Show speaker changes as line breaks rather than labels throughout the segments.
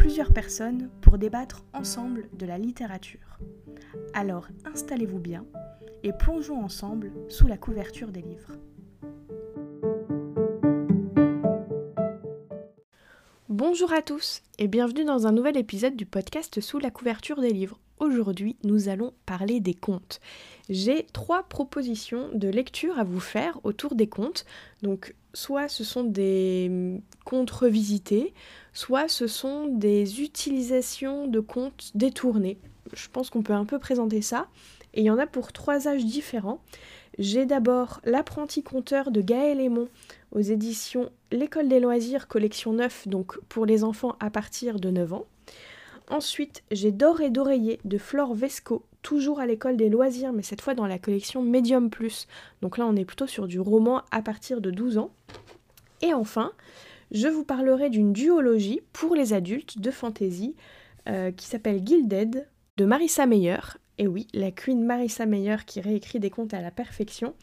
plusieurs personnes pour débattre ensemble de la littérature. Alors installez-vous bien et plongeons ensemble sous la couverture des livres. Bonjour à tous et bienvenue dans un nouvel épisode du podcast Sous la couverture des livres. Aujourd'hui, nous allons parler des contes. J'ai trois propositions de lecture à vous faire autour des contes. Donc, soit ce sont des contes revisités, soit ce sont des utilisations de contes détournés. Je pense qu'on peut un peu présenter ça. Et il y en a pour trois âges différents. J'ai d'abord L'apprenti conteur de Gaël Aymon aux éditions L'école des loisirs, collection 9, donc pour les enfants à partir de 9 ans. Ensuite, j'ai D'or et d'oreiller de Flore Vesco, toujours à l'école des loisirs, mais cette fois dans la collection Medium Plus. Donc là, on est plutôt sur du roman à partir de 12 ans. Et enfin, je vous parlerai d'une duologie pour les adultes de fantasy euh, qui s'appelle Gilded de Marissa Meyer. Et oui, la queen Marissa Meyer qui réécrit des contes à la perfection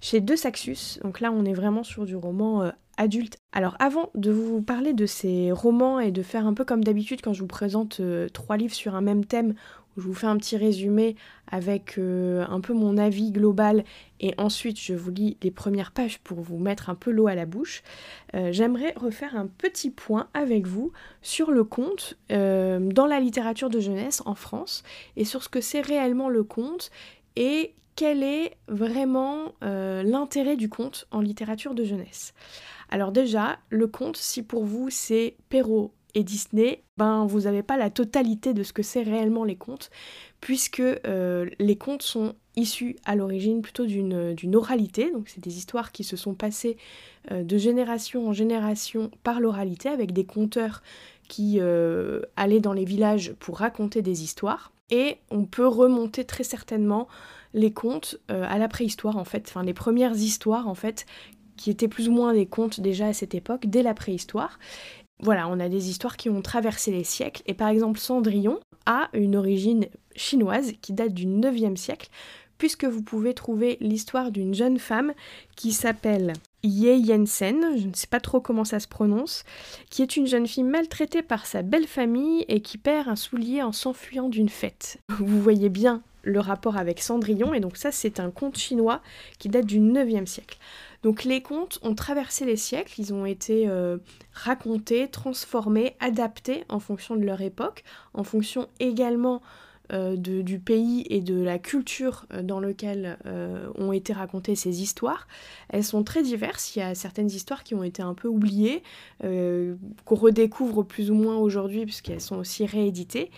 chez De Saxus. Donc là, on est vraiment sur du roman euh, adulte. Alors avant de vous parler de ces romans et de faire un peu comme d'habitude quand je vous présente euh, trois livres sur un même thème je vous fais un petit résumé avec euh, un peu mon avis global et ensuite je vous lis les premières pages pour vous mettre un peu l'eau à la bouche. Euh, j'aimerais refaire un petit point avec vous sur le conte euh, dans la littérature de jeunesse en France et sur ce que c'est réellement le conte et quel est vraiment l'intérêt du conte en littérature de jeunesse. Alors déjà, le conte, si pour vous c'est Perrault, Disney, ben vous n'avez pas la totalité de ce que c'est réellement les contes, puisque euh, les contes sont issus à l'origine plutôt d'une oralité, donc c'est des histoires qui se sont passées euh, de génération en génération par l'oralité, avec des conteurs qui euh, allaient dans les villages pour raconter des histoires. Et on peut remonter très certainement les contes à la préhistoire en fait, enfin les premières histoires en fait qui étaient plus ou moins des contes déjà à cette époque, dès la préhistoire. Voilà, on a des histoires qui ont traversé les siècles, et par exemple Cendrillon a une origine chinoise qui date du 9e siècle, puisque vous pouvez trouver l'histoire d'une jeune femme qui s'appelle Ye Yensen, je ne sais pas trop comment ça se prononce, qui est une jeune fille maltraitée par sa belle famille et qui perd un soulier en s'enfuyant d'une fête. Vous voyez bien le rapport avec Cendrillon, et donc ça c'est un conte chinois qui date du 9e siècle. Donc les contes ont traversé les siècles, ils ont été euh, racontés, transformés, adaptés en fonction de leur époque, en fonction également euh, du pays et de la culture euh, dans lequel euh, ont été racontées ces histoires. Elles sont très diverses, il y a certaines histoires qui ont été un peu oubliées, qu'on redécouvre plus ou moins aujourd'hui puisqu'elles sont aussi rééditées.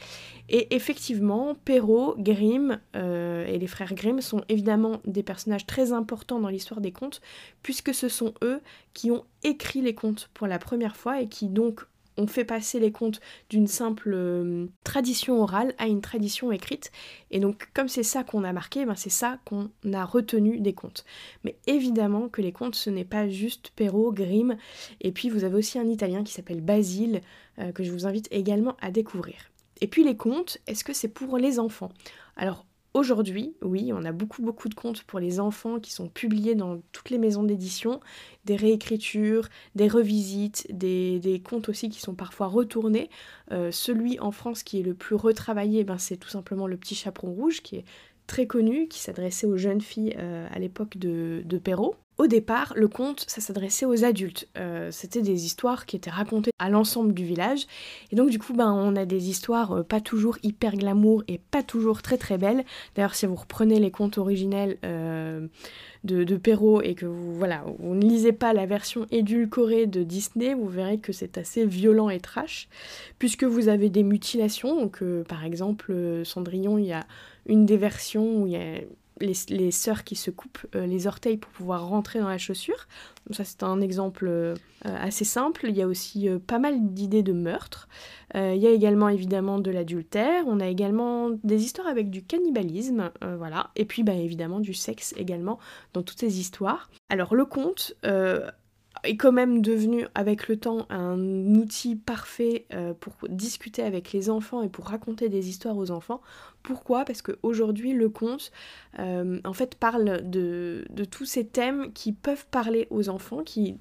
Et effectivement, Perrault, Grimm et les frères Grimm sont évidemment des personnages très importants dans l'histoire des contes, puisque ce sont eux qui ont écrit les contes pour la première fois et qui donc on fait passer les contes d'une simple euh, tradition orale à une tradition écrite. Et donc, comme c'est ça qu'on a marqué, ben c'est ça qu'on a retenu des contes. Mais évidemment que les contes, ce n'est pas juste Perrault, Grimm. Et puis, vous avez aussi un italien qui s'appelle Basile, euh, que je vous invite également à découvrir. Et puis, les contes, est-ce que c'est pour les enfants? Alors, Aujourd'hui, oui, on a beaucoup beaucoup de contes pour les enfants qui sont publiés dans toutes les maisons d'édition, des réécritures, des revisites, des, contes aussi qui sont parfois retournés. Euh, celui en France qui est le plus retravaillé, ben, c'est tout simplement Le Petit Chaperon Rouge, qui est très connu, qui s'adressait aux jeunes filles euh, à l'époque de Perrault. Au départ, le conte, ça s'adressait aux adultes. Euh, c'était des histoires qui étaient racontées à l'ensemble du village. Et donc, du coup, ben, on a des histoires euh, pas toujours hyper glamour et pas toujours très très belles. D'ailleurs, si vous reprenez les contes originels euh, de, de, Perrault et que vous, voilà, vous ne lisez pas la version édulcorée de Disney, vous verrez que c'est assez violent et trash. Puisque vous avez des mutilations. Donc, par exemple, Cendrillon, il y a une des versions où il y a les, sœurs qui se coupent les orteils pour pouvoir rentrer dans la chaussure. ça c'est un exemple assez simple. Il y a aussi pas mal d'idées de meurtre. il y a également évidemment de l'adultère. On a également des histoires avec du cannibalisme, voilà. Et puis bah, évidemment du sexe également dans toutes ces histoires. Alors le conte est quand même devenu avec le temps un outil parfait euh, pour discuter avec les enfants et pour raconter des histoires aux enfants. Pourquoi? Parce qu'aujourd'hui le conte euh, en fait parle de, de, tous ces thèmes qui peuvent parler aux enfants, qui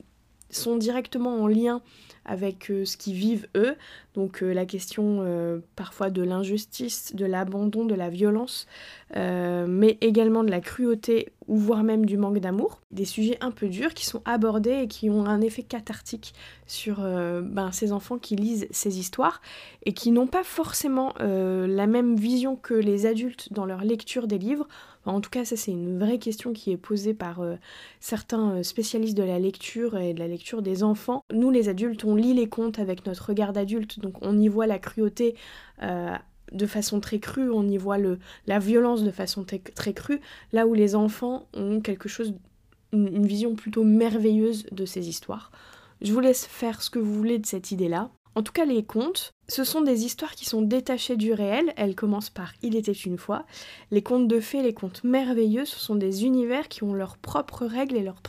sont directement en lien avec euh, ce qu'ils vivent eux. Donc euh, la question euh, parfois de l'injustice, de l'abandon, de la violence, mais également de la cruauté ou voire même du manque d'amour. Des sujets un peu durs qui sont abordés et qui ont un effet cathartique sur ben, ces enfants qui lisent ces histoires et qui n'ont pas forcément la même vision que les adultes dans leur lecture des livres en tout cas, ça c'est une vraie question qui est posée par euh, certains euh, spécialistes de la lecture et de la lecture des enfants. Nous les adultes, on lit les contes avec notre regard d'adulte, donc on y voit la cruauté. Euh, de façon très crue, on y voit la violence de façon très crue, là où les enfants ont quelque chose, une vision plutôt merveilleuse de ces histoires. Je vous laisse faire ce que vous voulez de cette idée-là. En tout cas, les contes, ce sont des histoires qui sont détachées du réel. Elles commencent par Il était une fois. Les contes de fées, les contes merveilleux, ce sont des univers qui ont leurs propres règles et leurs,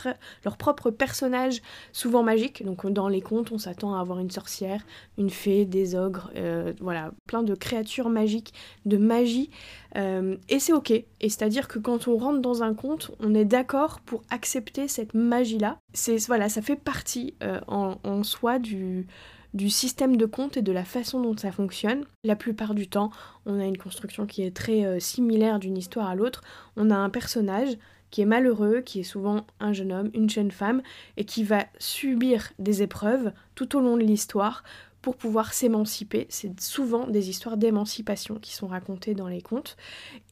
propres personnages, souvent magiques. Donc dans les contes, on s'attend à avoir une sorcière, une fée, des ogres, euh, voilà, plein de créatures magiques, de magie. Euh, et c'est ok. Et c'est-à-dire que quand on rentre dans un conte, on est d'accord pour accepter cette magie-là. C'est voilà, ça fait partie euh, en, en soi du du système de compte et de la façon dont ça fonctionne. La plupart du temps, on a une construction qui est très euh, similaire d'une histoire à l'autre. On a un personnage qui est malheureux, qui est souvent un jeune homme, une jeune femme, et qui va subir des épreuves tout au long de l'histoire pour pouvoir s'émanciper. C'est souvent des histoires d'émancipation qui sont racontées dans les contes.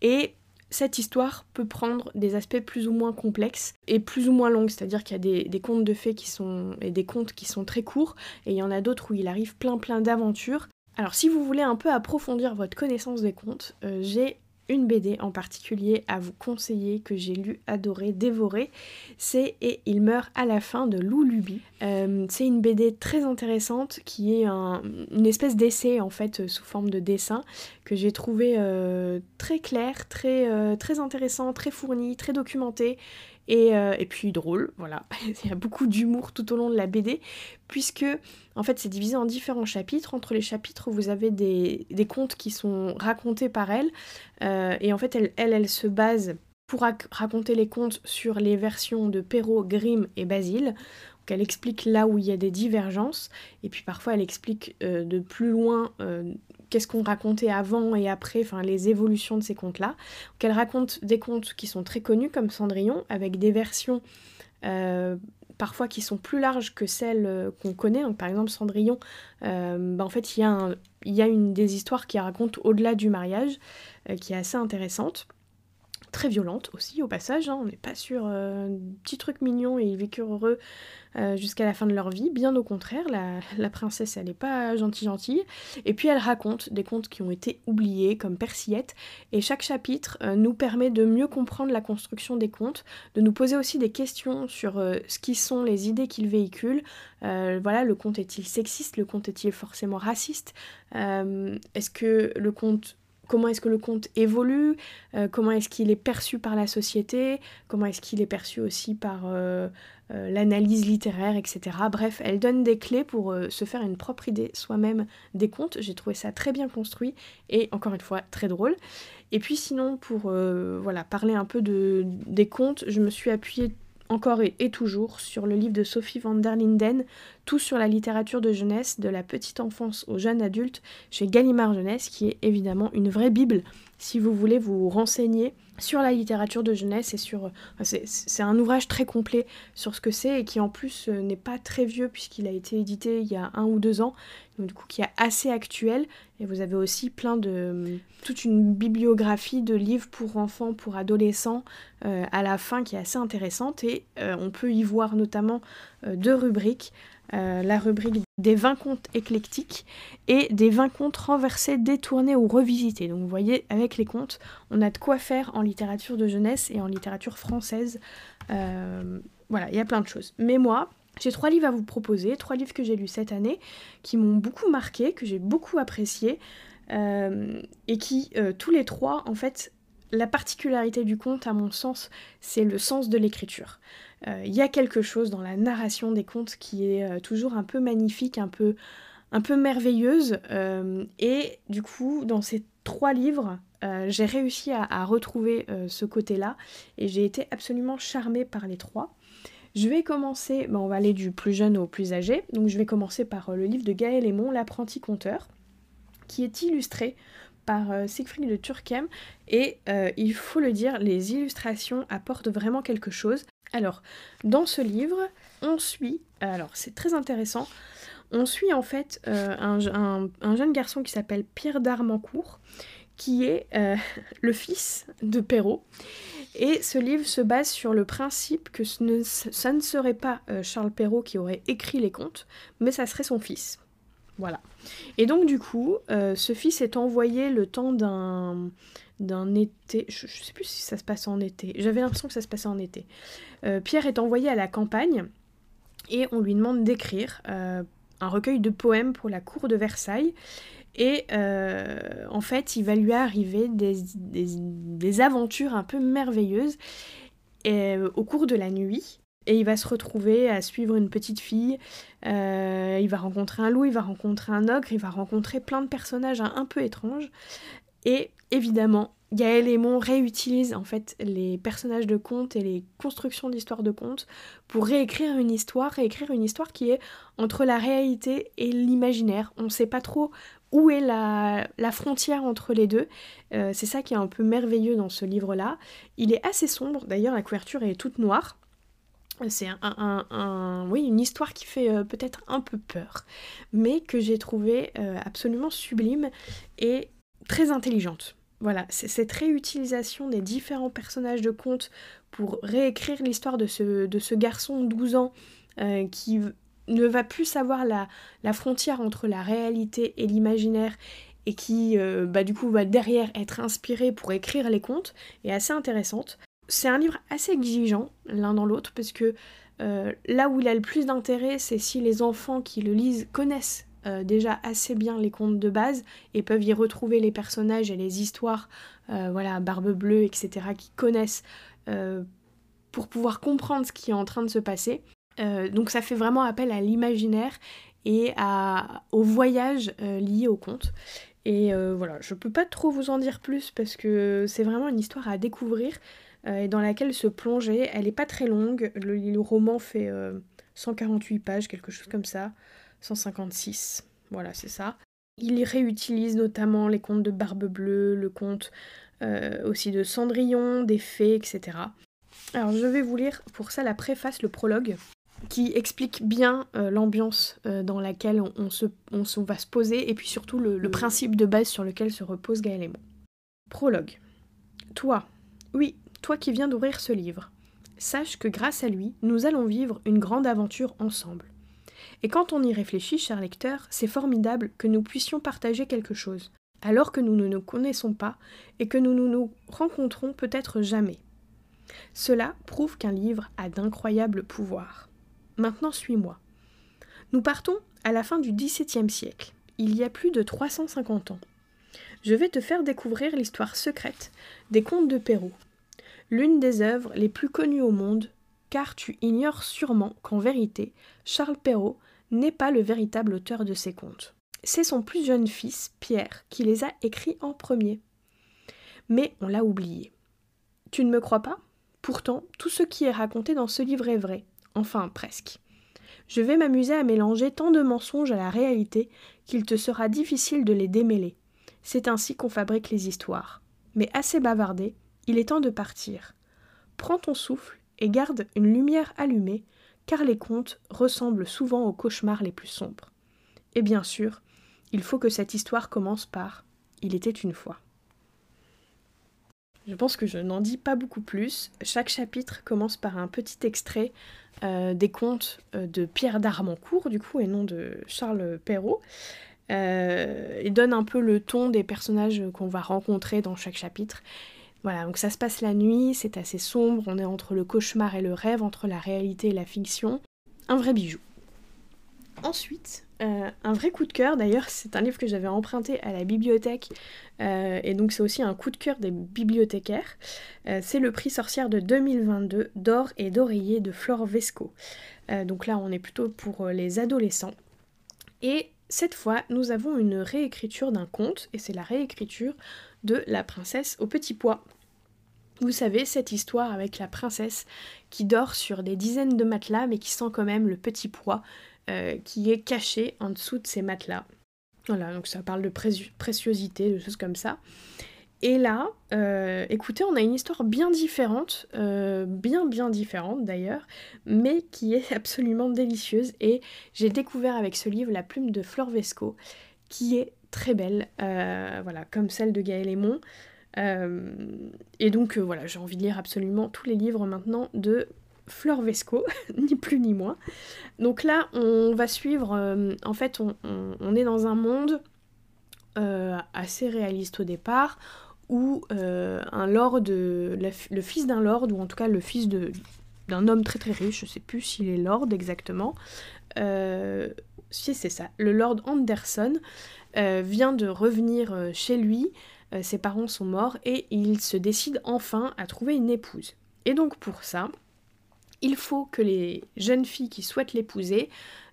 Et cette histoire peut prendre des aspects plus ou moins complexes et plus ou moins longs, c'est-à-dire qu'il y a des, contes de fées qui sont et des contes qui sont très courts et il y en a d'autres où il arrive plein plein d'aventures. Alors si vous voulez un peu approfondir votre connaissance des contes, euh, j'ai une BD en particulier à vous conseiller que j'ai lu, adoré, dévoré. C'est Et il meurt à la fin de Lou Luby. Euh, c'est une BD très intéressante qui est une espèce d'essai en fait sous forme de dessin que j'ai trouvé euh, très clair, très, euh, très intéressant, très fourni, très documenté euh, et, puis drôle, voilà. Il y a beaucoup d'humour tout au long de la BD, puisque en fait c'est divisé en différents chapitres. Entre les chapitres, vous avez des, contes qui sont racontés par elle, euh, et en fait elle, elle, se base pour raconter les contes sur les versions de Perrault, Grimm et Basile. Donc elle explique là où il y a des divergences, et puis parfois elle explique euh, de plus loin qu'est-ce qu'on racontait avant et après, les évolutions de ces contes-là. qu'elle raconte des contes qui sont très connus comme Cendrillon, avec des versions euh, parfois qui sont plus larges que celles euh, qu'on connaît. Par exemple, Cendrillon, euh, bah, en fait, il y, a il y a une des histoires qui raconte au-delà du mariage, qui est assez intéressante violente aussi au passage, hein. on n'est pas sur un petit truc mignon et ils vécurent heureux euh, jusqu'à la fin de leur vie. Bien au contraire, la, princesse, elle n'est pas gentille gentille. Et puis elle raconte des contes qui ont été oubliés, comme Persillette. Et chaque chapitre euh, nous permet de mieux comprendre la construction des contes, de nous poser aussi des questions sur euh, ce qui sont les idées qu'ils véhiculent. voilà, le conte est-il sexiste? Le conte est-il forcément raciste? Est-ce que le conte comment est-ce que le conte évolue, comment est-ce qu'il est perçu par la société, comment est-ce qu'il est perçu aussi par, euh, l'analyse littéraire, etc. Bref, elle donne des clés pour euh, se faire une propre idée soi-même des contes. J'ai trouvé ça très bien construit et encore une fois très drôle. Et puis sinon, pour euh, voilà, parler un peu de, des contes, je me suis appuyée encore et, toujours sur le livre de Sophie van der Linden, Tout sur la littérature de jeunesse, de la petite enfance au jeune adulte, chez Gallimard Jeunesse, qui est évidemment une vraie Bible. Si vous voulez vous renseigner sur la littérature de jeunesse et sur... c'est un ouvrage très complet sur ce que c'est et qui en plus euh, n'est pas très vieux puisqu'il a été édité il y a un ou deux ans, donc du coup qui est assez actuel. Et vous avez aussi plein de... toute une bibliographie de livres pour enfants, pour adolescents euh, à la fin qui est assez intéressante et euh, on peut y voir notamment deux rubriques. Euh, la rubrique des 20 contes éclectiques et des 20 contes renversés, détournés ou revisités. Donc vous voyez, avec les contes, on a de quoi faire en littérature de jeunesse et en littérature française. Euh, voilà, il y a plein de choses. Mais moi, j'ai trois livres à vous proposer, trois livres que j'ai lus cette année, qui m'ont beaucoup marqué, que j'ai beaucoup apprécié, euh, et qui, tous les trois, en fait, la particularité du conte, à mon sens, c'est le sens de l'écriture. Il euh, y a quelque chose dans la narration des contes qui est euh, toujours un peu magnifique, un peu, merveilleuse. Euh, et du coup, dans ces trois livres, j'ai réussi à, retrouver ce côté-là et j'ai été absolument charmée par les trois. Je vais commencer, ben, on va aller du plus jeune au plus âgé, donc je vais commencer par le livre de Gaël Aymon, L'apprenti conteur, qui est illustré par Siegfried de Turckheim et il faut le dire, les illustrations apportent vraiment quelque chose. Alors, dans ce livre, on suit, alors c'est très intéressant, on suit en fait euh, un, jeune garçon qui s'appelle Pierre d'Armancourt, qui est euh, le fils de Perrault. Et ce livre se base sur le principe que ce ne, ça ne serait pas euh, Charles Perrault qui aurait écrit les contes, mais ça serait son fils. Voilà. Et donc du coup, ce fils est envoyé le temps d'un d'un été. Je, ne sais plus si ça se passe en été. J'avais l'impression que ça se passait en été. Euh, Pierre est envoyé à la campagne et on lui demande d'écrire euh, un recueil de poèmes pour la cour de Versailles. Et euh, en fait, il va lui arriver des, des, aventures un peu merveilleuses au cours de la nuit. Et il va se retrouver à suivre une petite fille, il va rencontrer un loup, il va rencontrer un ogre, il va rencontrer plein de personnages un peu étranges. Et évidemment, Gaël Aymon réutilise en fait les personnages de contes et les constructions d'histoires de contes pour réécrire une histoire, réécrire une histoire qui est entre la réalité et l'imaginaire. On ne sait pas trop où est la, frontière entre les deux. Euh, c'est ça qui est un peu merveilleux dans ce livre-là. Il est assez sombre, d'ailleurs la couverture est toute noire. C'est un, oui, une histoire qui fait euh, peut-être un peu peur, mais que j'ai trouvé euh, absolument sublime et très intelligente. Voilà, cette réutilisation des différents personnages de contes pour réécrire l'histoire de ce, de ce garçon de 12 ans euh, qui ne va plus savoir la, la, frontière entre la réalité et l'imaginaire et qui, euh, bah, du coup, va derrière être inspiré pour écrire les contes, est assez intéressante. C'est un livre assez exigeant l'un dans l'autre parce que euh, là où il a le plus d'intérêt, c'est si les enfants qui le lisent connaissent euh, déjà assez bien les contes de base et peuvent y retrouver les personnages et les histoires, euh, voilà, Barbe Bleue, etc., qui connaissent euh, pour pouvoir comprendre ce qui est en train de se passer. donc ça fait vraiment appel à l'imaginaire et à, au voyage lié au conte. Et voilà, je peux pas trop vous en dire plus parce que c'est vraiment une histoire à découvrir et dans laquelle se plonger. Elle est pas très longue, le roman fait 148 pages, quelque chose comme ça. 156. Voilà, c'est ça. Il réutilise notamment les contes de Barbe Bleue, le conte euh, aussi de Cendrillon, des fées, etc. Alors je vais vous lire pour ça la préface, le prologue, qui explique bien euh, l'ambiance euh, dans laquelle on, se, on, va se poser et puis surtout le, le, principe de base sur lequel se repose Gaël et moi. Prologue. Toi, oui, toi qui viens d'ouvrir ce livre, sache que grâce à lui, nous allons vivre une grande aventure ensemble. Et quand on y réfléchit, cher lecteur, c'est formidable que nous puissions partager quelque chose, alors que nous ne nous connaissons pas et que nous ne nous rencontrons peut-être jamais. Cela prouve qu'un livre a d'incroyables pouvoirs. Maintenant suis-moi. Nous partons à la fin du XVIIe siècle, il y a plus de 350 ans. Je vais te faire découvrir l'histoire secrète des contes de Perrault, l'une des œuvres les plus connues au monde, car tu ignores sûrement qu'en vérité, Charles Perrault n'est pas le véritable auteur de ces contes. C'est son plus jeune fils, Pierre, qui les a écrits en premier. Mais on l'a oublié. Tu ne me crois pas? Pourtant, tout ce qui est raconté dans ce livre est vrai, enfin presque. Je vais m'amuser à mélanger tant de mensonges à la réalité qu'il te sera difficile de les démêler. C'est ainsi qu'on fabrique les histoires. Mais assez bavardé, il est temps de partir. Prends ton souffle et garde une lumière allumée car les contes ressemblent souvent aux cauchemars les plus sombres. Et bien sûr, il faut que cette histoire commence par Il était une fois. Je pense que je n'en dis pas beaucoup plus. Chaque chapitre commence par un petit extrait euh, des contes euh, de Pierre d'Armancourt, du coup, et non de Charles Perrault. Euh, il donne un peu le ton des personnages qu'on va rencontrer dans chaque chapitre. Voilà, donc ça se passe la nuit, c'est assez sombre, on est entre le cauchemar et le rêve, entre la réalité et la fiction. Un vrai bijou. Ensuite, euh, un vrai coup de cœur, d'ailleurs, c'est un livre que j'avais emprunté à la bibliothèque, euh, et donc c'est aussi un coup de cœur des bibliothécaires. Euh, c'est le prix sorcière de 2022 d'or et d'oreiller de Flore Vesco. donc là, on est plutôt pour les adolescents. Et cette fois, nous avons une réécriture d'un conte, et c'est la réécriture de La princesse au petit pois. Vous savez, cette histoire avec la princesse qui dort sur des dizaines de matelas, mais qui sent quand même le petit pois euh, qui est caché en dessous de ces matelas. Voilà, donc ça parle de préciosité, de choses comme ça. Et là, euh, écoutez, on a une histoire bien différente, euh, bien bien différente d'ailleurs, mais qui est absolument délicieuse. Et j'ai découvert avec ce livre la plume de Flore Vesco, qui est très belle, voilà, comme celle de Gaël Aymon. et donc voilà, j'ai envie de lire absolument tous les livres maintenant de Flore Vesco, ni plus ni moins. Donc là, on va suivre, euh, en fait, on, est dans un monde euh, assez réaliste au départ, où euh, un lord, le fils d'un lord, ou en tout cas le fils d'un homme très très riche, je sais plus s'il est lord exactement, si c'est ça, le lord Anderson vient de revenir chez lui, ses parents sont morts, et il se décide enfin à trouver une épouse. Et donc pour ça, il faut que les jeunes filles qui souhaitent l'épouser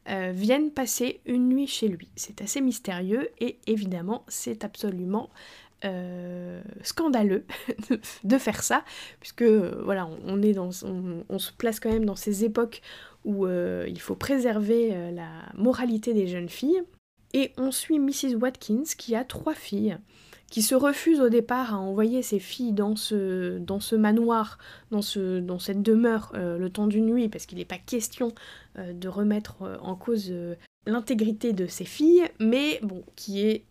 euh, viennent passer une nuit chez lui. C'est assez mystérieux et évidemment c'est absolument euh, scandaleux de faire ça, puisque euh, voilà, on, est dans, on, se place quand même dans ces époques où il faut préserver la moralité des jeunes filles. Et on suit Mrs. Watkins qui a trois filles qui se refuse au départ à envoyer ses filles dans ce, dans ce manoir, dans, ce, dans cette demeure euh, le temps d'une nuit, parce qu'il n'est pas question euh, de remettre euh, en cause l'intégrité de ses filles, mais bon, qui est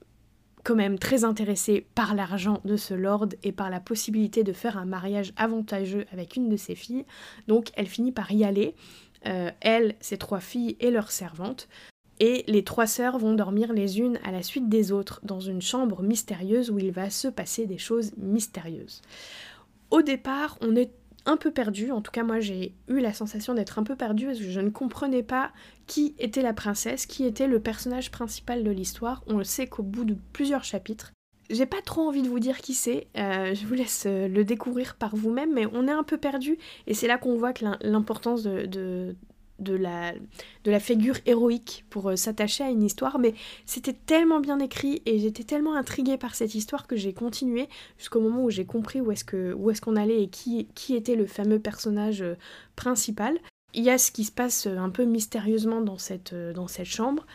quand même très intéressé par l'argent de ce lord et par la possibilité de faire un mariage avantageux avec une de ses filles. Donc elle finit par y aller. elle, ses trois filles et leurs servantes et les trois sœurs vont dormir les unes à la suite des autres dans une chambre mystérieuse où il va se passer des choses mystérieuses. Au départ, on est un peu perdu, en tout cas moi j'ai eu la sensation d'être un peu perdu parce que je ne comprenais pas qui était la princesse, qui était le personnage principal de l'histoire. On le sait qu'au bout de plusieurs chapitres. J'ai pas trop envie de vous dire qui c'est, euh, je vous laisse euh, le découvrir par vous-même, mais on est un peu perdu et c'est là qu'on voit l'importance de, la, figure héroïque pour euh, s'attacher à une histoire, mais c'était tellement bien écrit et j'étais tellement intriguée par cette histoire que j'ai continué jusqu'au moment où j'ai compris où est-ce qu'on allait et qui, était le fameux personnage principal. Il y a ce qui se passe euh, un peu mystérieusement dans cette, dans cette chambre.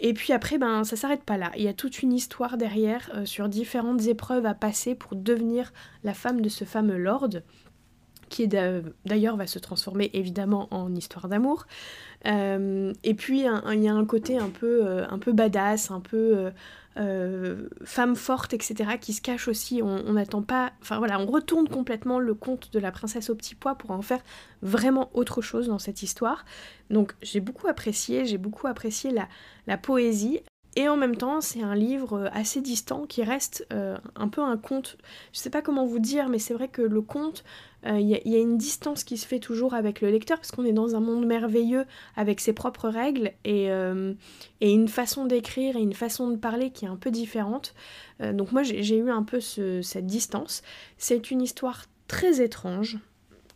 Et puis après, ben, ça s'arrête pas là. Il y a toute une histoire derrière sur différentes épreuves à passer pour devenir la femme de ce fameux lord qui d'ailleurs va se transformer évidemment en histoire d'amour. Euh, et puis il y a un côté un peu, euh, un peu badass, un peu euh, femme forte, etc., qui se cache aussi. On pas. Enfin on retourne complètement le conte de la princesse au petit pois pour en faire vraiment autre chose dans cette histoire. Donc j'ai beaucoup apprécié, j'ai beaucoup apprécié la, poésie. Et en même temps, c'est un livre assez distant qui reste un peu un conte. Je sais pas comment vous dire, mais c'est vrai que le conte, il euh, y, a une distance qui se fait toujours avec le lecteur parce qu'on est dans un monde merveilleux avec ses propres règles et, euh, une façon d'écrire et une façon de parler qui est un peu différente. Euh, donc moi j'ai eu un peu cette distance. C'est une histoire très étrange,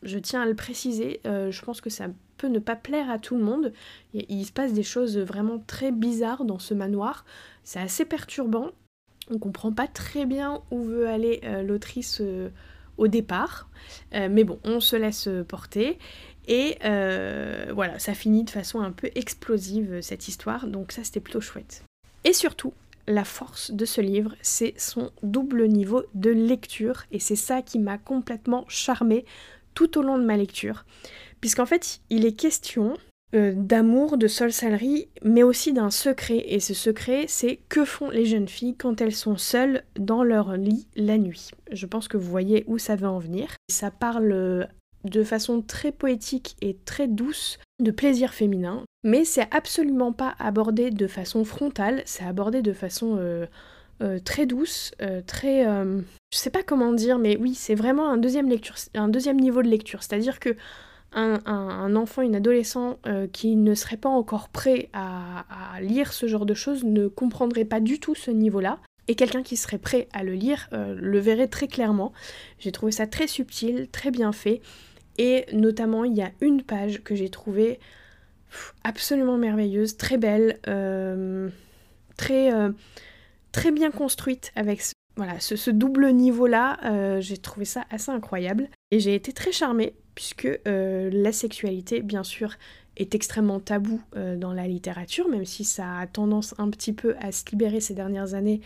je tiens à le préciser, je pense que ça peut ne pas plaire à tout le monde. Il, il se passe des choses vraiment très bizarres dans ce manoir, c'est assez perturbant. On comprend pas très bien où veut aller l'autrice au départ. Euh, mais bon, on se laisse porter. Et euh, voilà, ça finit de façon un peu explosive cette histoire, donc ça c'était plutôt chouette. Et surtout, la force de ce livre, c'est son double niveau de lecture, et c'est ça qui m'a complètement charmé tout au long de ma lecture. Puisqu'en fait, il est question euh, d'amour, de sorcellerie, mais aussi d'un secret. Et ce secret, c'est que font les jeunes filles quand elles sont seules dans leur lit la nuit. Je pense que vous voyez où ça veut en venir. Ça parle euh, de façon très poétique et très douce de plaisir féminin, mais c'est absolument pas abordé de façon frontale, c'est abordé de façon euh, très douce, très... je sais pas comment dire, mais oui, c'est vraiment un un deuxième niveau de lecture. C'est-à-dire que un, enfant, une adolescent euh, qui ne serait pas encore prêt à, lire ce genre de choses ne comprendrait pas du tout ce niveau-là. Et quelqu'un qui serait prêt à le lire euh, le verrait très clairement. J'ai trouvé ça très subtil, très bien fait. Et notamment, il y a une page que j'ai trouvée absolument merveilleuse, très belle, euh, très, très bien construite avec ce, double niveau-là. j'ai trouvé ça assez incroyable. Et j'ai été très charmée puisque euh, la sexualité, bien sûr, est extrêmement tabou euh, dans la littérature, même si ça a tendance un petit peu à se libérer ces dernières années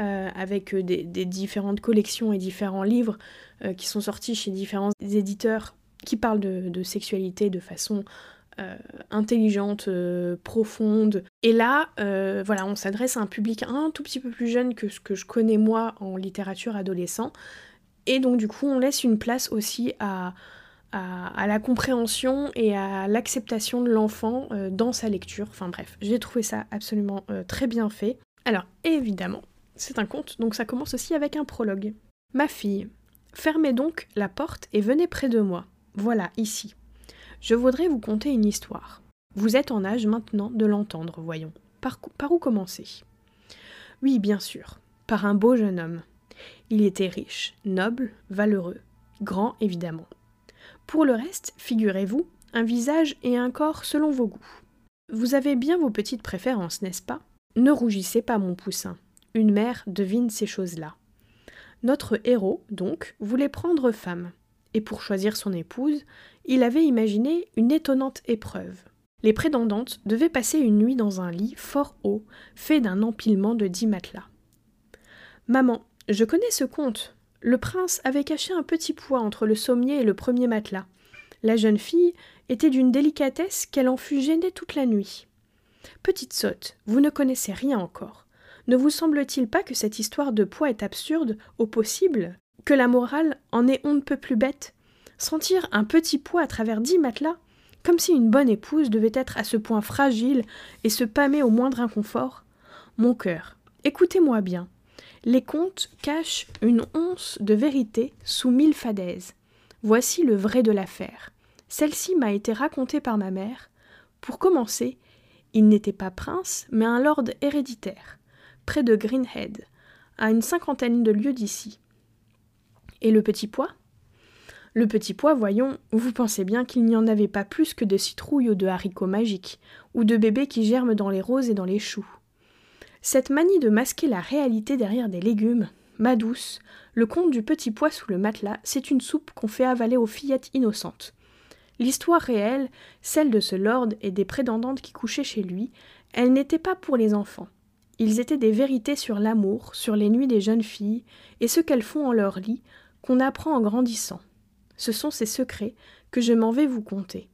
euh, avec des, différentes collections et différents livres qui sont sortis chez différents éditeurs qui parlent de, sexualité de façon intelligente, profonde. Et là, voilà, on s'adresse à un public un tout petit peu plus jeune que ce que je connais moi en littérature adolescent. Et donc du coup, on laisse une place aussi à, la compréhension et à l'acceptation de l'enfant euh, dans sa lecture. Enfin bref, j'ai trouvé ça absolument euh, très bien fait. Alors évidemment, c'est un conte, donc ça commence aussi avec un prologue. Ma fille, fermez donc la porte et venez près de moi. Voilà, ici. Je voudrais vous conter une histoire. Vous êtes en âge maintenant de l'entendre, voyons. Par où commencer? Oui, bien sûr, par un beau jeune homme. Il était riche, noble, valeureux, grand évidemment. Pour le reste, figurez-vous, un visage et un corps selon vos goûts. Vous avez bien vos petites préférences, n'est-ce pas? Ne rougissez pas, mon poussin. Une mère devine ces choses-là. Notre héros, donc, voulait prendre femme, et pour choisir son épouse, il avait imaginé une étonnante épreuve. Les prétendantes devaient passer une nuit dans un lit fort haut, fait d'un empilement de dix matelas. Maman, je connais ce conte, le prince avait caché un petit poids entre le sommier et le premier matelas. La jeune fille était d'une délicatesse qu'elle en fut gênée toute la nuit. Petite sotte, vous ne connaissez rien encore. Ne vous semble-t-il pas que cette histoire de poids est absurde, au possible, que la morale en est on ne peut plus bête? Sentir un petit poids à travers dix matelas Comme si une bonne épouse devait être à ce point fragile et se pâmer au moindre inconfort? Mon cœur, écoutez-moi bien. Les contes cachent une once de vérité sous mille fadaises. Voici le vrai de l'affaire. Celle-ci m'a été racontée par ma mère. Pour commencer, il n'était pas prince, mais un lord héréditaire, près de Greenhead, à une cinquantaine de lieues d'ici. Et le petit pois? Le petit pois, voyons, vous pensez bien qu'il n'y en avait pas plus que de citrouilles ou de haricots magiques, ou de bébés qui germent dans les roses et dans les choux. Cette manie de masquer la réalité derrière des légumes, ma douce, le conte du petit pois sous le matelas, c'est une soupe qu'on fait avaler aux fillettes innocentes. L'histoire réelle, celle de ce lord et des prétendantes qui couchaient chez lui, elle n'était pas pour les enfants. Ils étaient des vérités sur l'amour, sur les nuits des jeunes filles, et ce qu'elles font en leur lit, qu'on apprend en grandissant. Ce sont ces secrets que je m'en vais vous conter.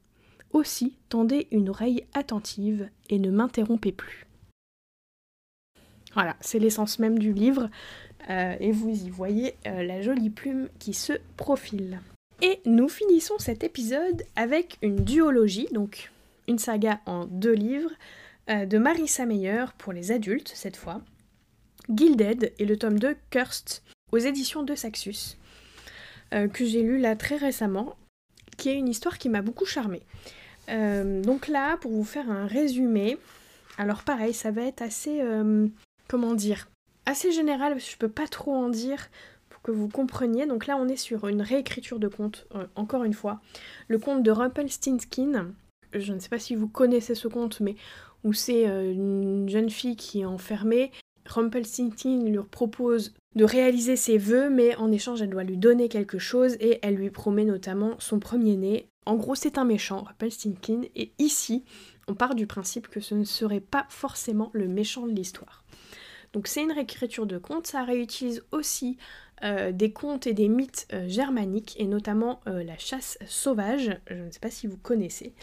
Aussi, tendez une oreille attentive et ne m'interrompez plus. Voilà, c'est l'essence même du livre. Euh, et vous y voyez euh, la jolie plume qui se profile. Et nous finissons cet épisode avec une duologie, donc une saga en deux livres, euh, de Marissa Meyer pour les adultes cette fois, Gilded et le tome 2 Cursed aux éditions de Saxus, que j'ai lu là très récemment, qui est une histoire qui m'a beaucoup charmée. donc là, pour vous faire un résumé, alors pareil, ça va être assez comment dire, assez général, parce que je peux pas trop en dire pour que vous compreniez. Donc là, on est sur une réécriture de conte, euh, encore une fois. Le conte de Rumpelstiltskin. Je ne sais pas si vous connaissez ce conte, mais où c'est euh, une jeune fille qui est enfermée. Rumpelstiltskin lui propose de réaliser ses vœux, mais en échange, elle doit lui donner quelque chose et elle lui promet notamment son premier-né. En gros, c'est un méchant, Rumpelstiltskin, et ici, on part du principe que ce ne serait pas forcément le méchant de l'histoire. Donc c'est une réécriture de contes, ça réutilise aussi euh, des contes et des mythes euh, germaniques, et notamment euh, la chasse sauvage, je ne sais pas si vous connaissez.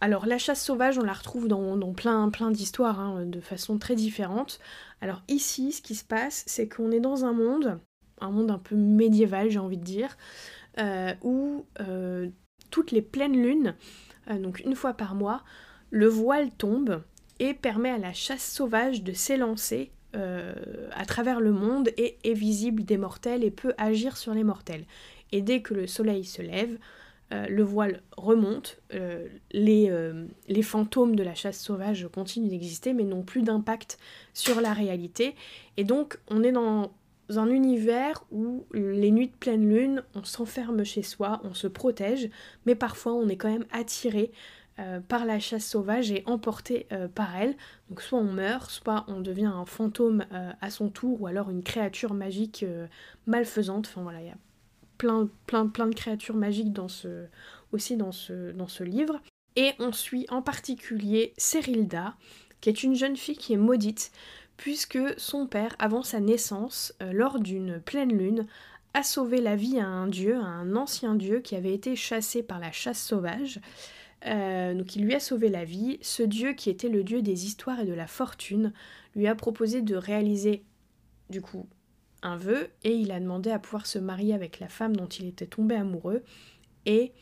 alors la chasse sauvage, on la retrouve dans, plein, plein d'histoires, hein, de façon très différente. Alors ici, ce qui se passe, c'est qu'on est dans un monde, un monde un peu médiéval, j'ai envie de dire, où toutes les pleines lunes, donc une fois par mois, le voile tombe et permet à la chasse sauvage de s'élancer à travers le monde et est visible des mortels et peut agir sur les mortels. Et dès que le soleil se lève, euh, le voile remonte, euh, les, euh, les, fantômes de la chasse sauvage continuent d'exister mais n'ont plus d'impact sur la réalité. Et donc on est dans un univers où les nuits de pleine lune, on s'enferme chez soi, on se protège, mais parfois on est quand même attiré par la chasse sauvage et emporté par elle. Donc soit on meurt, soit on devient un fantôme à son tour, ou alors une créature magique malfaisante. Enfin voilà, il y a plein, plein, plein de créatures magiques dans ce, aussi dans ce, livre. Et on suit en particulier Cerilda, qui est une jeune fille qui est maudite, puisque son père, avant sa naissance, euh, lors d'une pleine lune, a sauvé la vie à un dieu, à un ancien dieu qui avait été chassé par la chasse sauvage. Euh, donc il lui a sauvé la vie. Ce dieu, qui était le dieu des histoires et de la fortune, lui a proposé de réaliser du coup un vœu et il a demandé à pouvoir se marier avec la femme dont il était tombé amoureux et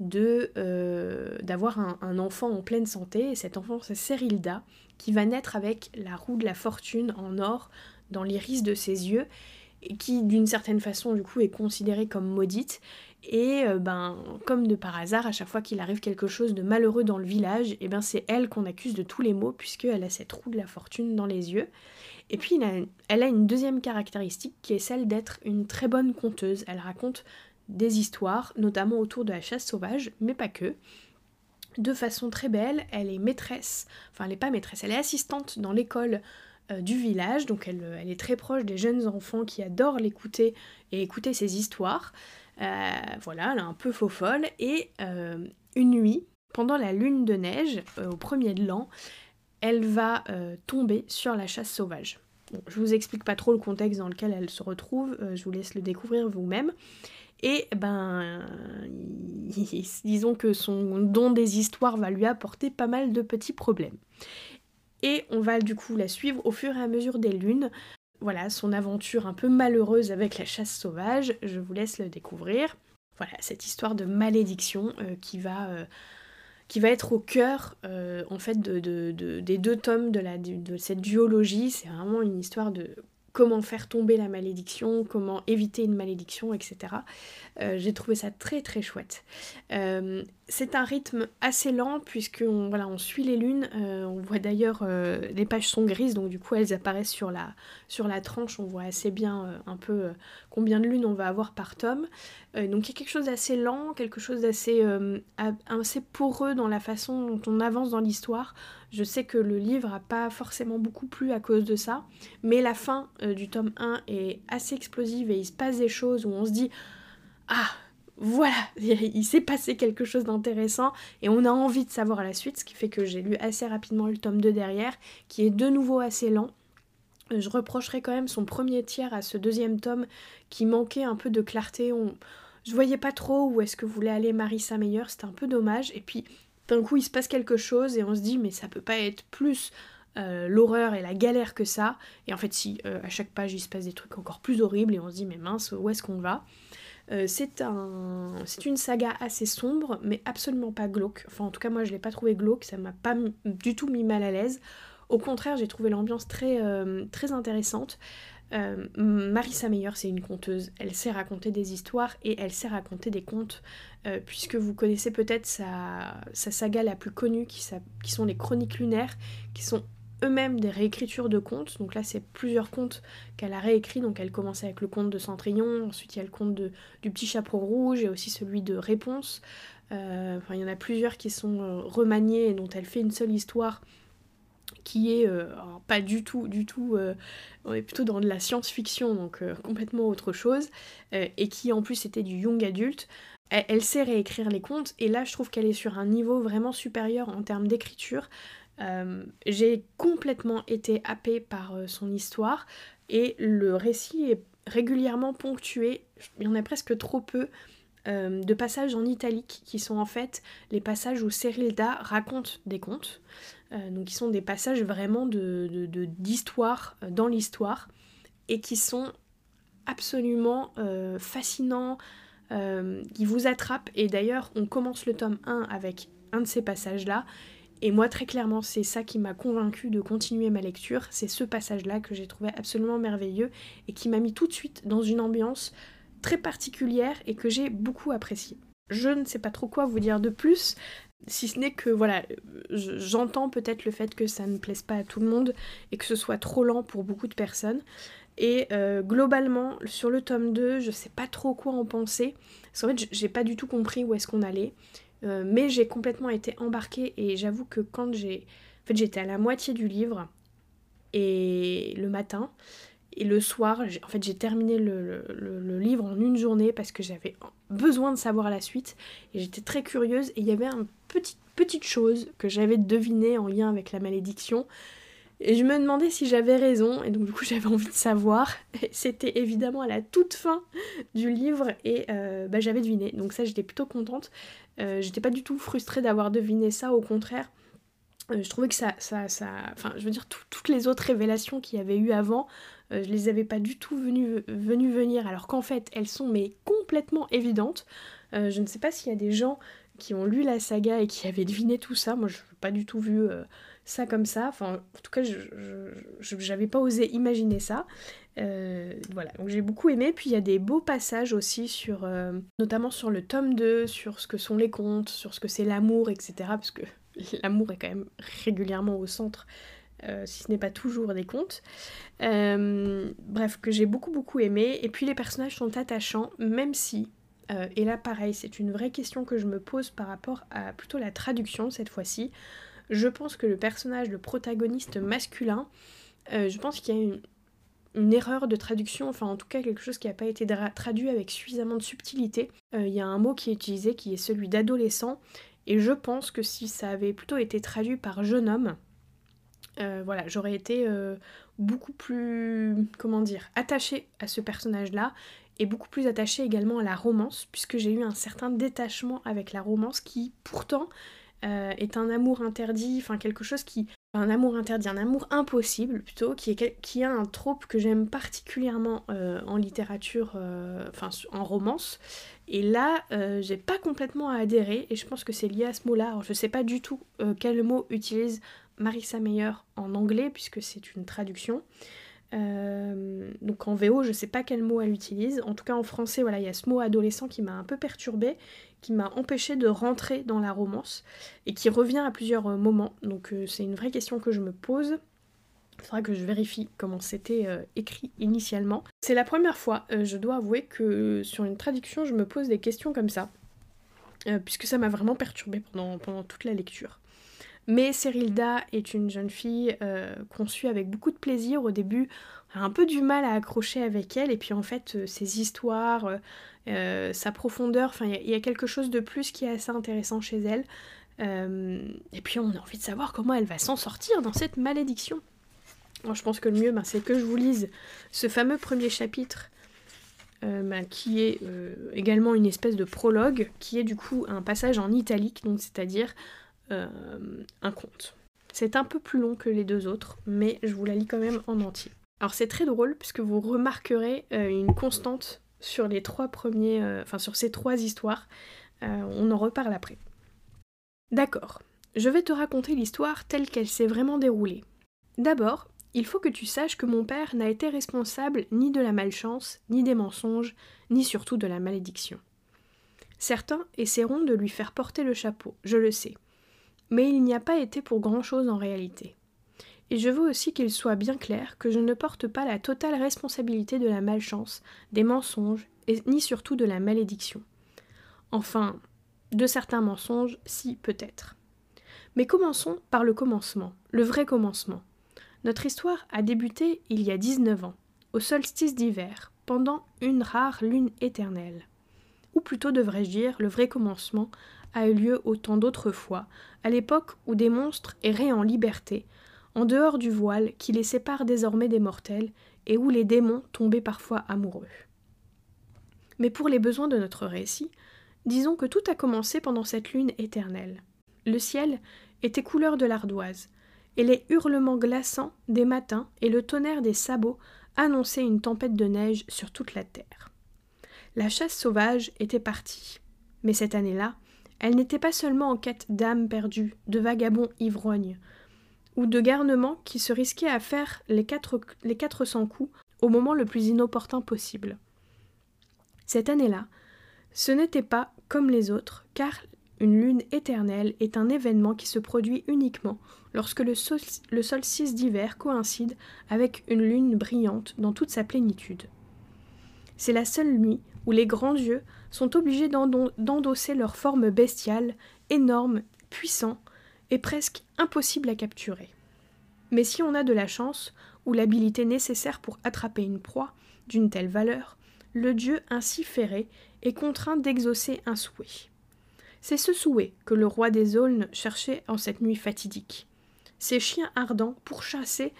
de euh, d'avoir un, enfant en pleine santé. Et cet enfant, c'est Cerilda, qui va naître avec la roue de la fortune en or dans l'iris de ses yeux, et qui d'une certaine façon du coup est considérée comme maudite. Et euh, ben comme de par hasard, à chaque fois qu'il arrive quelque chose de malheureux dans le village, et ben c'est elle qu'on accuse de tous les maux puisqu'elle a cette roue de la fortune dans les yeux. Et puis elle a une deuxième caractéristique qui est celle d'être une très bonne conteuse. Elle raconte des histoires, notamment autour de la chasse sauvage, mais pas que. De façon très belle, elle est maîtresse, enfin elle n'est pas maîtresse, elle est assistante dans l'école euh, du village, donc elle, elle, est très proche des jeunes enfants qui adorent l'écouter et écouter ses histoires. Euh, voilà, elle est un peu faux folle. Et euh, une nuit, pendant la lune de neige, au premier de l'an, elle va euh, tomber sur la chasse sauvage. Je vous explique pas trop le contexte dans lequel elle se retrouve, euh, je vous laisse le découvrir vous-même. Et ben, disons que son don des histoires va lui apporter pas mal de petits problèmes. Et on va du coup la suivre au fur et à mesure des lunes. Voilà, son aventure un peu malheureuse avec la chasse sauvage, je vous laisse le découvrir. Voilà, cette histoire de malédiction euh, qui va qui va être au cœur euh, en fait de, des deux tomes de, la, de cette duologie. C'est vraiment une histoire de comment faire tomber la malédiction, comment éviter une malédiction, etc. Euh, j'ai trouvé ça très très chouette. Euh, c'est un rythme assez lent puisque on, voilà, on suit les lunes. Euh, on voit d'ailleurs les pages sont grises, donc du coup elles apparaissent sur la, sur la tranche. On voit assez bien un peu combien de lunes on va avoir par tome. donc il y a quelque chose d'assez lent, quelque chose d'assez assez poreux dans la façon dont on avance dans l'histoire. Je sais que le livre n'a pas forcément beaucoup plu à cause de ça, mais la fin euh, du tome 1 est assez explosive et il se passe des choses où on se dit Ah, voilà, il s'est passé quelque chose d'intéressant et on a envie de savoir la suite, ce qui fait que j'ai lu assez rapidement le tome 2 derrière, qui est de nouveau assez lent. Euh, je reprocherai quand même son premier tiers à ce deuxième tome qui manquait un peu de clarté. On... Je voyais pas trop où est-ce que voulait aller Marissa Meyer, c'était un peu dommage. Et puis d'un coup il se passe quelque chose et on se dit mais ça peut pas être plus euh, l'horreur et la galère que ça. Et en fait si, euh, à chaque page il se passe des trucs encore plus horribles et on se dit mais mince, où est-ce qu'on va? Euh, c'est un, c'est une saga assez sombre, mais absolument pas glauque. Enfin, en tout cas, moi, je l'ai pas trouvé glauque. Ça m'a pas du tout mis mal à l'aise. Au contraire, j'ai trouvé l'ambiance très, très intéressante. Euh, Marissa Meyer, c'est une conteuse. Elle sait raconter des histoires et elle sait raconter des contes, euh, puisque vous connaissez peut-être sa, saga la plus connue, qui, sont les Chroniques lunaires, qui sont eux-mêmes des réécritures de contes. Donc là, c'est plusieurs contes qu'elle a réécrits. Donc elle commence avec le conte de Centrillon, ensuite il y a le conte du petit chaperon rouge et aussi celui de Réponse. Euh, il y en a plusieurs qui sont remaniés et dont elle fait une seule histoire qui est euh, pas du tout, du tout, euh, on est plutôt dans de la science-fiction, donc euh, complètement autre chose, et qui en plus était du young adulte. Elle, sait réécrire les contes, et là je trouve qu'elle est sur un niveau vraiment supérieur en termes d'écriture. J'ai complètement été happée par son histoire, et le récit est régulièrement ponctué, il y en a presque trop peu, de passages en italique qui sont en fait les passages où Cérilda raconte des contes. Donc qui sont des passages vraiment d'histoire de, dans l'histoire et qui sont absolument fascinants, qui vous attrapent. Et d'ailleurs, on commence le tome 1 avec un de ces passages-là. Et moi, très clairement, c'est ça qui m'a convaincu de continuer ma lecture. C'est ce passage-là que j'ai trouvé absolument merveilleux et qui m'a mis tout de suite dans une ambiance très particulière et que j'ai beaucoup appréciée. Je ne sais pas trop quoi vous dire de plus, si ce n'est que voilà, j'entends peut-être le fait que ça ne plaise pas à tout le monde et que ce soit trop lent pour beaucoup de personnes. Et euh, globalement, sur le tome 2, je sais pas trop quoi en penser. Parce qu'en fait, j'ai pas du tout compris où est-ce qu'on allait. Euh, mais j'ai complètement été embarquée et j'avoue que quand j'ai... En fait j'étais à la moitié du livre et le matin et le soir, en fait j'ai terminé le, livre en une journée parce que j'avais besoin de savoir la suite et j'étais très curieuse et il y avait une petite, petite chose que j'avais devinée en lien avec la malédiction et je me demandais si j'avais raison, et donc du coup j'avais envie de savoir. C'était évidemment à la toute fin du livre, et euh, bah, j'avais deviné. Donc ça j'étais plutôt contente. Euh, j'étais pas du tout frustrée d'avoir deviné ça, au contraire. Euh, je trouvais que ça, ça, ça... Enfin, je veux dire, toutes les autres révélations qu'il y avait eu avant, je les avais pas du tout venues, venues venir, alors qu'en fait, elles sont mais complètement évidentes. je ne sais pas s'il y a des gens qui ont lu la saga et qui avaient deviné tout ça. Moi, je n'ai pas du tout vu ça comme ça. Enfin, en tout cas, je n'avais pas osé imaginer ça. Euh, voilà, donc j'ai beaucoup aimé. Puis il y a des beaux passages aussi sur, euh, notamment sur le tome 2, sur ce que sont les contes, sur ce que c'est l'amour, etc. Parce que l'amour est quand même régulièrement au centre, euh, si ce n'est pas toujours des contes. bref, que j'ai beaucoup beaucoup aimé. Et puis les personnages sont attachants, même si, et là pareil, c'est une vraie question que je me pose par rapport à plutôt la traduction cette fois-ci. Je pense que le personnage, le protagoniste masculin, je pense qu'il y a une, erreur de traduction, enfin en tout cas quelque chose qui n'a pas été traduit avec suffisamment de subtilité. Euh, il y a un mot qui est utilisé qui est celui d'adolescent, et je pense que si ça avait plutôt été traduit par jeune homme, euh, voilà, j'aurais été euh, beaucoup plus, comment dire, attachée à ce personnage-là, et beaucoup plus attachée également à la romance, puisque j'ai eu un certain détachement avec la romance qui pourtant est un amour interdit, enfin quelque chose qui un amour interdit, un amour impossible plutôt, qui, est, qui a un trope que j'aime particulièrement euh, en littérature, euh, enfin en romance. Et là, euh, j'ai pas complètement à adhérer, et je pense que c'est lié à ce mot-là. Alors je sais pas du tout quel mot utilise Marissa Meyer en anglais, puisque c'est une traduction. donc en VO, je sais pas quel mot elle utilise. En tout cas en français, voilà, il y a ce mot adolescent qui m'a un peu perturbée qui m'a empêché de rentrer dans la romance et qui revient à plusieurs euh, moments. Donc euh, c'est une vraie question que je me pose. Il faudra que je vérifie comment c'était euh, écrit initialement. C'est la première fois, je dois avouer, que sur une traduction, je me pose des questions comme ça. puisque ça m'a vraiment perturbée pendant toute la lecture. Mais Cyrilda est une jeune fille conçue avec beaucoup de plaisir. Au début, on a un peu du mal à accrocher avec elle. Et puis en fait, ses histoires, euh, sa profondeur, il y, a quelque chose de plus qui est assez intéressant chez elle. Euh, et puis on a envie de savoir comment elle va s'en sortir dans cette malédiction. Je pense que le mieux, ben, c'est que je vous lise ce fameux premier chapitre, euh, ben, qui est également une espèce de prologue, qui est du coup un passage en italique, donc c'est-à-dire un conte. C'est un peu plus long que les deux autres, mais je vous la lis quand même en entier. Alors c'est très drôle puisque vous remarquerez une constante sur les trois premiers, euh, enfin sur ces trois histoires. Euh, on en reparle après. D'accord, je vais te raconter l'histoire telle qu'elle s'est vraiment déroulée. D'abord, il faut que tu saches que mon père n'a été responsable ni de la malchance, ni des mensonges, ni surtout de la malédiction. Certains essaieront de lui faire porter le chapeau, je le sais, mais il n'y a pas été pour grand-chose en réalité. Et je veux aussi qu'il soit bien clair que je ne porte pas la totale responsabilité de la malchance, des mensonges, ni surtout de la malédiction. Enfin, de certains mensonges, si peut-être. Mais commençons par le commencement, le vrai commencement. Notre histoire a débuté il y a 19 ans, au solstice d'hiver, pendant une rare lune éternelle. Ou plutôt devrais-je dire, le vrai commencement a eu lieu autant d'autres fois, à l'époque où des monstres erraient en liberté, en dehors du voile qui les sépare désormais des mortels et où les démons tombaient parfois amoureux. Mais pour les besoins de notre récit, Disons que tout a commencé pendant cette lune éternelle. Le ciel était couleur de l'ardoise, et les hurlements glaçants des matins et le tonnerre des sabots annonçaient une tempête de neige sur toute la terre. La chasse sauvage était partie, mais cette année-là, elle n'était pas seulement en quête d'âmes perdues, de vagabonds ivrognes, ou de garnements qui se risquaient à faire les, quatre, les 400 coups au moment le plus inopportun possible. Cette année-là, ce n'était pas comme les autres, car une lune éternelle est un événement qui se produit uniquement lorsque le, solstice d'hiver coïncide avec une lune brillante dans toute sa plénitude. C'est la seule nuit où les grands dieux sont obligés d'endosser leur forme bestiale, énorme, puissant et presque impossible à capturer. Mais si on a de la chance ou l'habilité nécessaire pour attraper une proie d'une telle valeur, le dieu ainsi ferré est contraint d'exaucer un souhait. C'est ce souhait que le roi des aulnes cherchait en cette nuit fatidique. Ses chiens ardents pourchassaient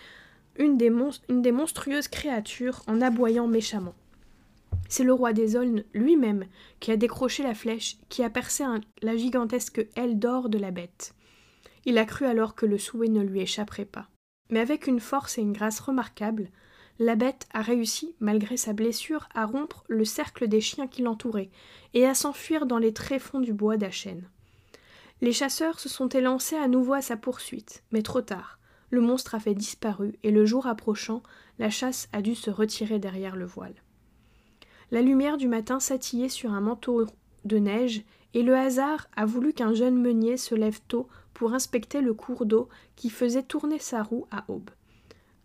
une des, une des monstrueuses créatures en aboyant méchamment. C'est le roi des aulnes lui-même qui a décroché la flèche qui a percé la gigantesque aile d'or de la bête. Il a cru alors que le souhait ne lui échapperait pas. Mais avec une force et une grâce remarquables, la bête a réussi, malgré sa blessure, à rompre le cercle des chiens qui l'entouraient et à s'enfuir dans les tréfonds du bois d'Achène. Les chasseurs se sont élancés à nouveau à sa poursuite, mais trop tard. Le monstre a fait disparu, et le jour approchant, la chasse a dû se retirer derrière le voile. La lumière du matin s'attillait sur un manteau de neige, et le hasard a voulu qu'un jeune meunier se lève tôt pour inspecter le cours d'eau qui faisait tourner sa roue à aube.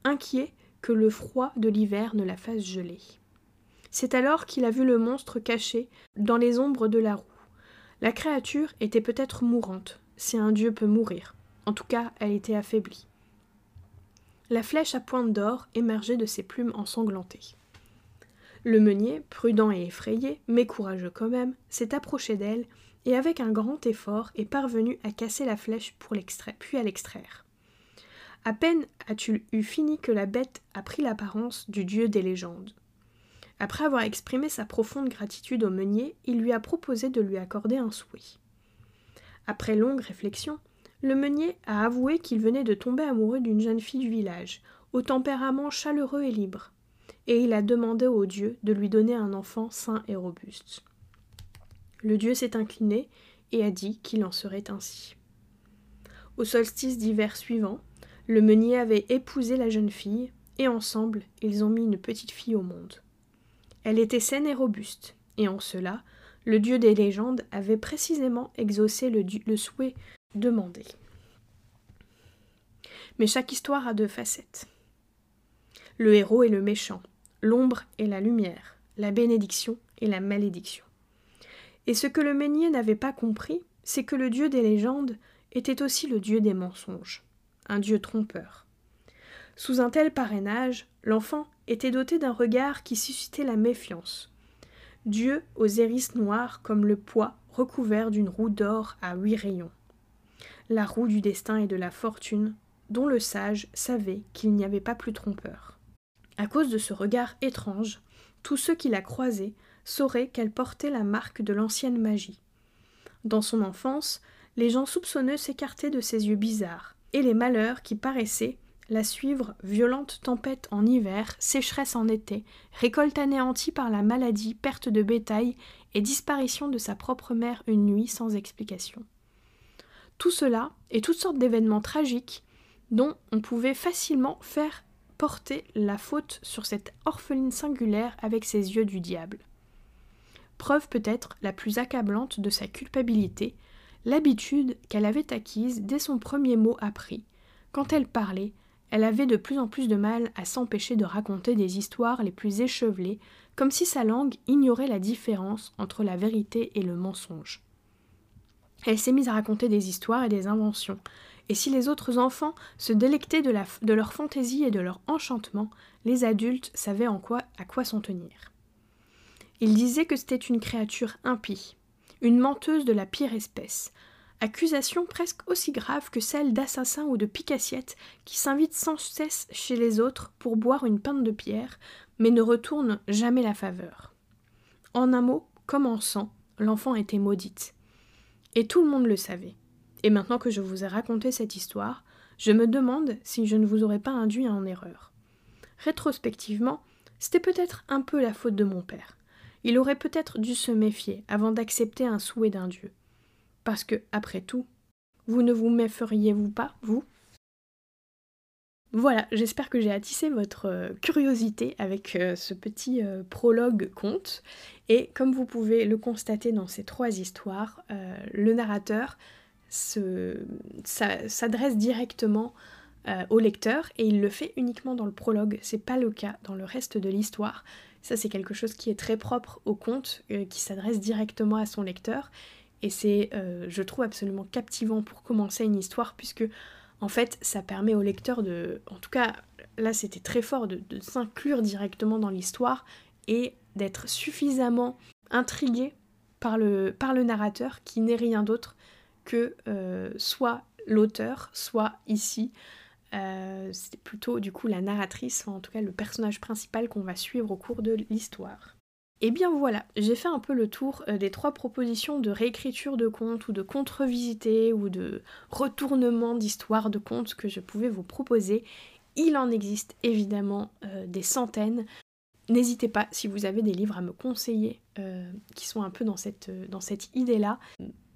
Inquiet, que le froid de l'hiver ne la fasse geler. C'est alors qu'il a vu le monstre caché dans les ombres de la roue. La créature était peut-être mourante, si un dieu peut mourir. En tout cas, elle était affaiblie. La flèche à pointe d'or émergeait de ses plumes ensanglantées. Le meunier, prudent et effrayé, mais courageux quand même, s'est approché d'elle et avec un grand effort est parvenu à casser la flèche pour l'extraire, puis à l'extraire. À peine as-tu eu fini que la bête a pris l'apparence du dieu des légendes. Après avoir exprimé sa profonde gratitude au meunier, il lui a proposé de lui accorder un souhait. Après longue réflexion, le meunier a avoué qu'il venait de tomber amoureux d'une jeune fille du village, au tempérament chaleureux et libre, et il a demandé au dieu de lui donner un enfant sain et robuste. Le dieu s'est incliné et a dit qu'il en serait ainsi. Au solstice d'hiver suivant, le meunier avait épousé la jeune fille, et ensemble ils ont mis une petite fille au monde. Elle était saine et robuste, et en cela, le dieu des légendes avait précisément exaucé le, souhait demandé. Mais chaque histoire a deux facettes. Le héros et le méchant, l'ombre et la lumière, la bénédiction et la malédiction. Et ce que le meunier n'avait pas compris, c'est que le dieu des légendes était aussi le dieu des mensonges un dieu trompeur. Sous un tel parrainage, l'enfant était doté d'un regard qui suscitait la méfiance. Dieu aux iris noirs comme le poids recouvert d'une roue d'or à huit rayons. La roue du destin et de la fortune, dont le sage savait qu'il n'y avait pas plus trompeur. À cause de ce regard étrange, tous ceux qui la croisaient sauraient qu'elle portait la marque de l'ancienne magie. Dans son enfance, les gens soupçonneux s'écartaient de ses yeux bizarres, et les malheurs qui paraissaient la suivre, violente tempête en hiver, sécheresse en été, récolte anéantie par la maladie, perte de bétail et disparition de sa propre mère une nuit sans explication. Tout cela et toutes sortes d'événements tragiques dont on pouvait facilement faire porter la faute sur cette orpheline singulière avec ses yeux du diable. Preuve peut-être la plus accablante de sa culpabilité, l'habitude qu'elle avait acquise dès son premier mot appris. Quand elle parlait, elle avait de plus en plus de mal à s'empêcher de raconter des histoires les plus échevelées, comme si sa langue ignorait la différence entre la vérité et le mensonge. Elle s'est mise à raconter des histoires et des inventions, et si les autres enfants se délectaient de, leur fantaisie et de leur enchantement, les adultes savaient à quoi s'en tenir. Ils disaient que c'était une créature impie, une menteuse de la pire espèce, accusation presque aussi grave que celle d'assassin ou de picassiette qui s'invite sans cesse chez les autres pour boire une pinte de pierre, mais ne retourne jamais la faveur. En un mot, comme en sang, l'enfant était maudite. Et tout le monde le savait. Et maintenant que je vous ai raconté cette histoire, je me demande si je ne vous aurais pas induit en erreur. Rétrospectivement, c'était peut-être un peu la faute de mon père. Il aurait peut-être dû se méfier avant d'accepter un souhait d'un dieu. Parce que, après tout, vous ne vous méfieriez-vous pas, vous? Voilà, j'espère que j'ai attissé votre euh, curiosité avec euh, ce petit euh, prologue conte. Et comme vous pouvez le constater dans ces trois histoires, le narrateur s'adresse directement au lecteur et il le fait uniquement dans le prologue. C'est pas le cas dans le reste de l'histoire. Ça, c'est quelque chose qui est très propre au conte, qui s'adresse directement à son lecteur. Et c'est, je trouve, absolument captivant pour commencer une histoire, puisque en fait, ça permet au lecteur de, en tout cas, là c'était très fort, de, s'inclure directement dans l'histoire et d'être suffisamment intrigué par le, par le narrateur qui n'est rien d'autre que euh, soit l'auteur, soit ici, euh, c'est plutôt du coup la narratrice, en tout cas le personnage principal qu'on va suivre au cours de l'histoire. Et eh bien voilà, j'ai fait un peu le tour euh, des trois propositions de réécriture de contes ou de contre-visité ou de retournement d'histoire de contes que je pouvais vous proposer. Il en existe évidemment des centaines. N'hésitez pas si vous avez des livres à me conseiller qui sont un peu dans cette idée-là.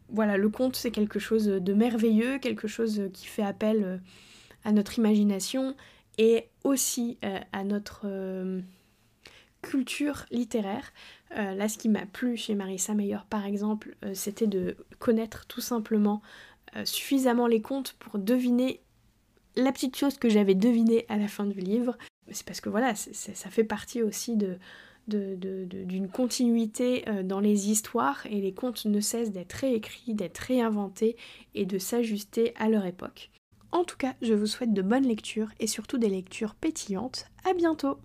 Voilà, le conte c'est quelque chose de merveilleux, quelque chose qui fait appel à notre imagination et aussi à notre culture littéraire. Euh, là, ce qui m'a plu chez Marissa Meyer, par exemple, euh, c'était de connaître tout simplement euh, suffisamment les contes pour deviner la petite chose que j'avais devinée à la fin du livre. C'est parce que voilà, ça fait partie aussi de, d'une continuité euh, dans les histoires et les contes ne cessent d'être réécrits, d'être réinventés et de s'ajuster à leur époque. En tout cas, je vous souhaite de bonnes lectures et surtout des lectures pétillantes. À bientôt!